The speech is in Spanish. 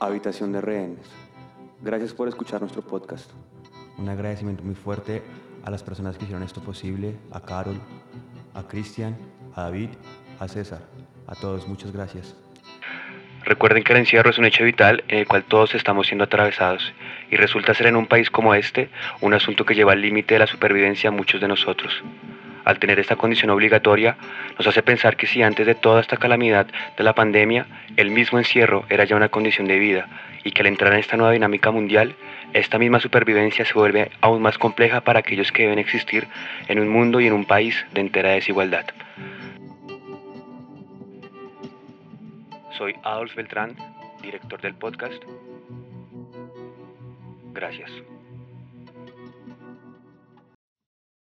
Habitación de rehenes. Gracias por escuchar nuestro podcast. Un agradecimiento muy fuerte a las personas que hicieron esto posible, a Carol, a Cristian, a David, a César. A todos, muchas gracias. Recuerden que el encierro es un hecho vital en el cual todos estamos siendo atravesados y resulta ser en un país como este un asunto que lleva al límite de la supervivencia a muchos de nosotros al tener esta condición obligatoria, nos hace pensar que si antes de toda esta calamidad de la pandemia, el mismo encierro era ya una condición de vida y que al entrar en esta nueva dinámica mundial, esta misma supervivencia se vuelve aún más compleja para aquellos que deben existir en un mundo y en un país de entera desigualdad. Soy Adolf Beltrán, director del podcast. Gracias.